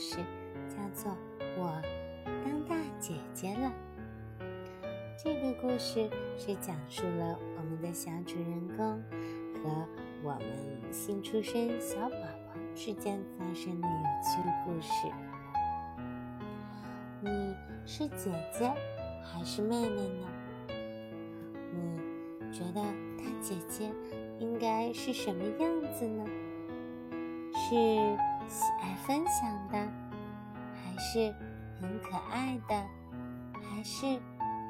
事叫做《我当大姐姐了》。这个故事是讲述了我们的小主人公和我们新出生小宝宝之间发生的有趣故事。你是姐姐还是妹妹呢？你觉得大姐姐应该是什么样子呢？是喜爱分享的，还是很可爱的，还是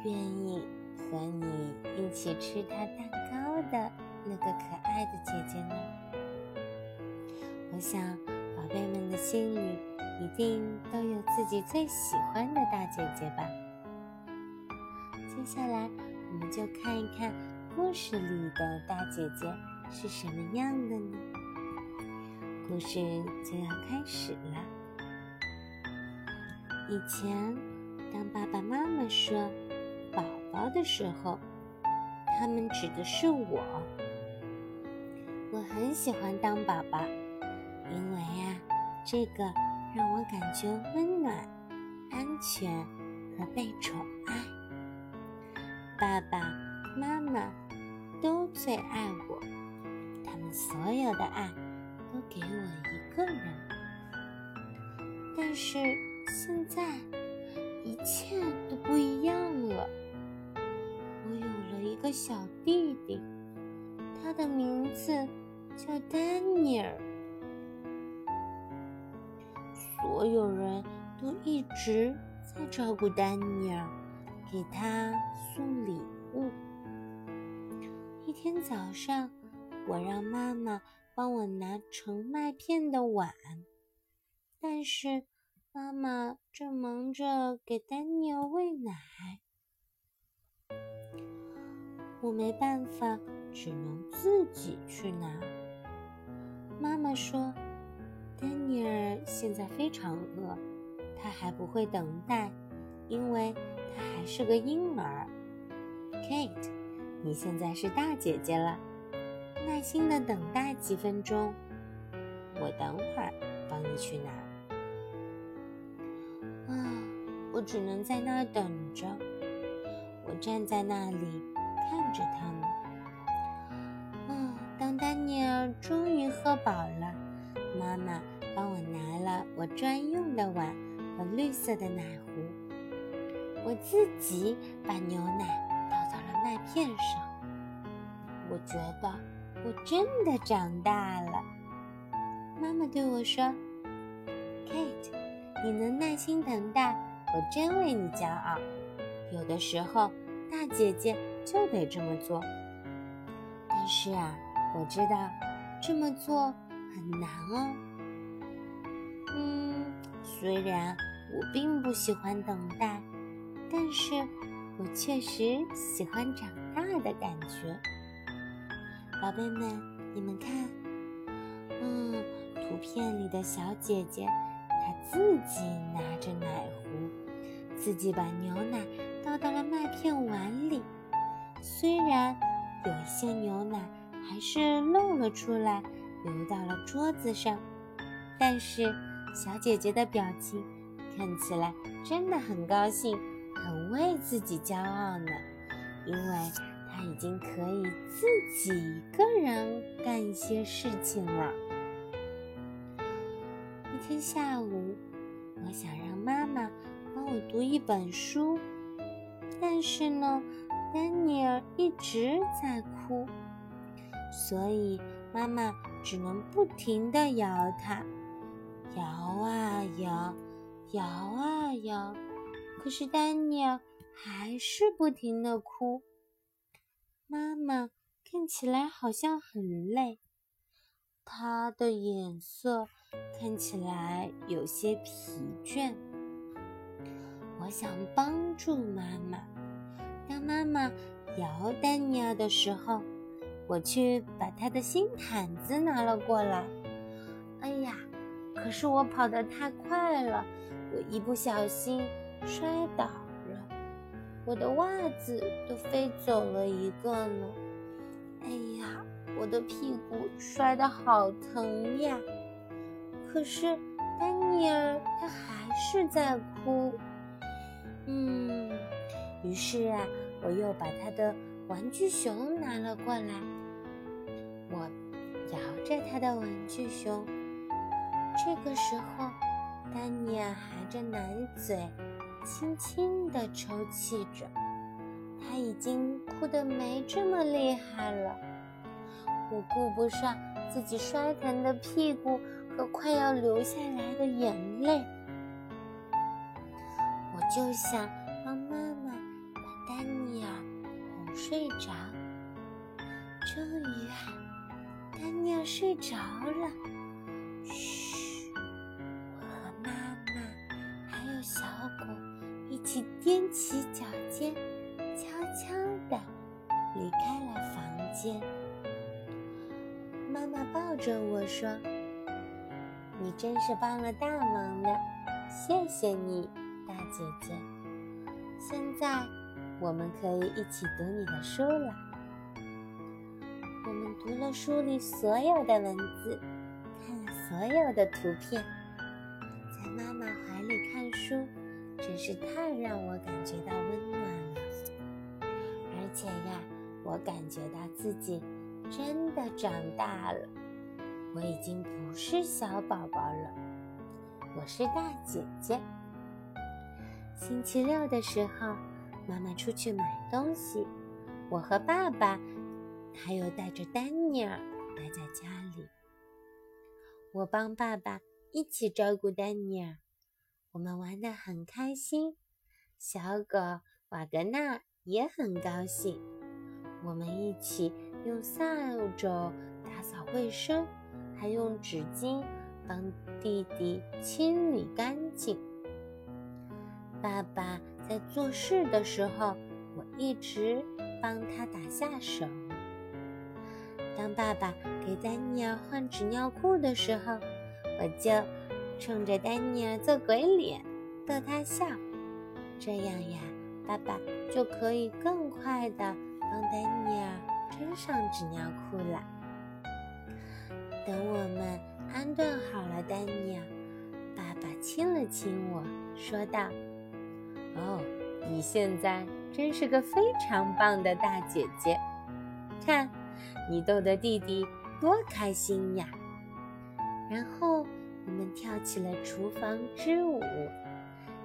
愿意和你一起吃她蛋糕的那个可爱的姐姐呢？我想，宝贝们的心里一定都有自己最喜欢的大姐姐吧。接下来，我们就看一看故事里的大姐姐是什么样的呢？故事就要开始了。以前，当爸爸妈妈说“宝宝”的时候，他们指的是我。我很喜欢当宝宝，因为呀，这个让我感觉温暖、安全和被宠爱。爸爸妈妈都最爱我，他们所有的爱都给我一个人。但是现在一切都不一样了，我有了一个小弟弟，他的名字叫丹尼尔。所有人都一直在照顾丹尼尔，给他送礼物。一天早上，我让妈妈帮我拿盛麦片的碗，但是妈妈正忙着给丹尼尔喂奶，我没办法，只能自己去拿。妈妈说。丹尼尔现在非常饿，他还不会等待，因为他还是个婴儿。Kate，你现在是大姐姐了，耐心的等待几分钟，我等会儿帮你去拿。啊，我只能在那儿等着。我站在那里看着他们。啊，当丹尼尔终于喝饱了。妈妈帮我拿了我专用的碗和绿色的奶壶，我自己把牛奶倒到了麦片上。我觉得我真的长大了。妈妈对我说：“Kate，你能耐心等待，我真为你骄傲。有的时候，大姐姐就得这么做。但是啊，我知道这么做。”很难哦。嗯，虽然我并不喜欢等待，但是我确实喜欢长大的感觉。宝贝们，你们看，嗯，图片里的小姐姐，她自己拿着奶壶，自己把牛奶倒到了麦片碗里。虽然有一些牛奶还是漏了出来。流到了桌子上，但是小姐姐的表情看起来真的很高兴，很为自己骄傲呢，因为已经可以自己一个人干一些事情了。一天下午，我想让妈妈帮我读一本书，但是呢，丹尼尔一直在哭，所以妈妈。只能不停地摇它，摇啊摇，摇啊摇，可是丹尼尔还是不停地哭。妈妈看起来好像很累，她的眼色看起来有些疲倦。我想帮助妈妈，当妈妈摇丹尼尔的时候。我去把他的新毯子拿了过来。哎呀，可是我跑得太快了，我一不小心摔倒，我的袜子都飞走了一个呢。哎呀，我的屁股摔得好疼呀！可是丹尼尔他还是在哭。嗯，于是啊，我又把他的玩具熊拿了过来，我摇着他的玩具熊。这个时候，丹尼尔含着奶嘴，轻轻地抽泣着。他已经哭得没这么厉害了。我顾不上自己摔疼的屁股和快要流下来的眼泪，我就想让妈妈把丹尼尔哄睡着。终于，丹尼尔睡着了。嘘，我和妈妈还有小狗一起踮起脚尖，悄悄地离开了房间。妈妈抱着我说：“你真是帮了大忙了，谢谢你，大姐姐。现在我们可以一起读你的书了。我们读了书里所有的文字，看了所有的图片，在妈妈怀里看书，真是太让我感觉到温暖了。而且呀，我感觉到自己……”真的长大了，我已经不是小宝宝了，我是大姐姐。星期六的时候，妈妈出去买东西，我和爸爸还有带着丹尼尔待在家里。我帮爸爸一起照顾丹尼尔，我们玩得很开心。小狗瓦格纳也很高兴，我们一起。用扫帚打扫卫生，还用纸巾帮弟弟清理干净。爸爸在做事的时候，我一直帮他打下手。当爸爸给丹尼尔换纸尿裤的时候，我就冲着丹尼尔做鬼脸，逗他笑。这样呀，爸爸就可以更快的帮丹尼尔。穿上纸尿裤了。等我们安顿好了丹尼尔，爸爸亲了亲我，说道：“哦，你现在真是个非常棒的大姐姐。看，你逗得弟弟多开心呀！”然后我们跳起了厨房之舞，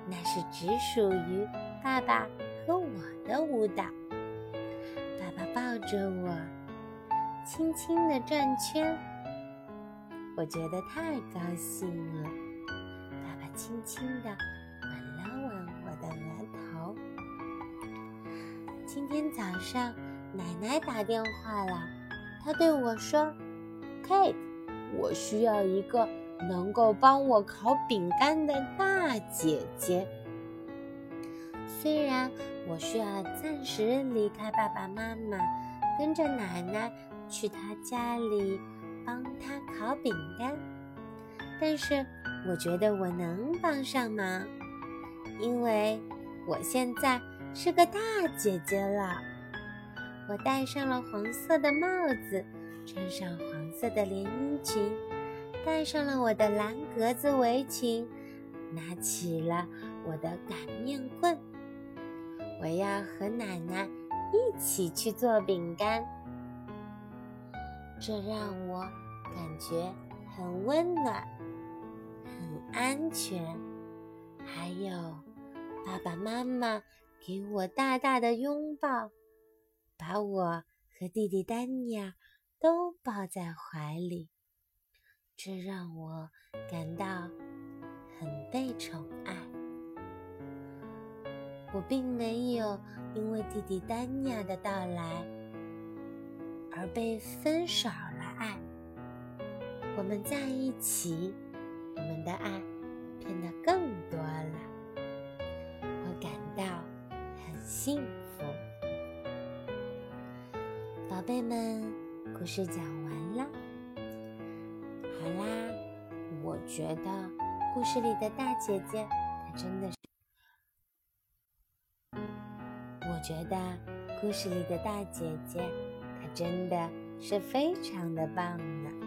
那是只属于爸爸和我的舞蹈。爸爸抱着我，轻轻地转圈，我觉得太高兴了。爸爸轻轻地吻了吻我的额头。今天早上，奶奶打电话了，她对我说：“Kate，我需要一个能够帮我烤饼干的大姐姐。”虽然我需要暂时离开爸爸妈妈，跟着奶奶去他家里帮他烤饼干，但是我觉得我能帮上忙，因为我现在是个大姐姐了。我戴上了黄色的帽子，穿上黄色的连衣裙，戴上了我的蓝格子围裙，拿起了我的擀面棍。我要和奶奶一起去做饼干，这让我感觉很温暖、很安全。还有爸爸妈妈给我大大的拥抱，把我和弟弟丹尼尔都抱在怀里，这让我感到很被宠爱。我并没有因为弟弟丹尼尔的到来而被分少了爱。我们在一起，我们的爱变得更多了。我感到很幸福。宝贝们，故事讲完觉得故事里的大姐姐她真的是。我觉得故事里的大姐姐，她真的是非常的棒的。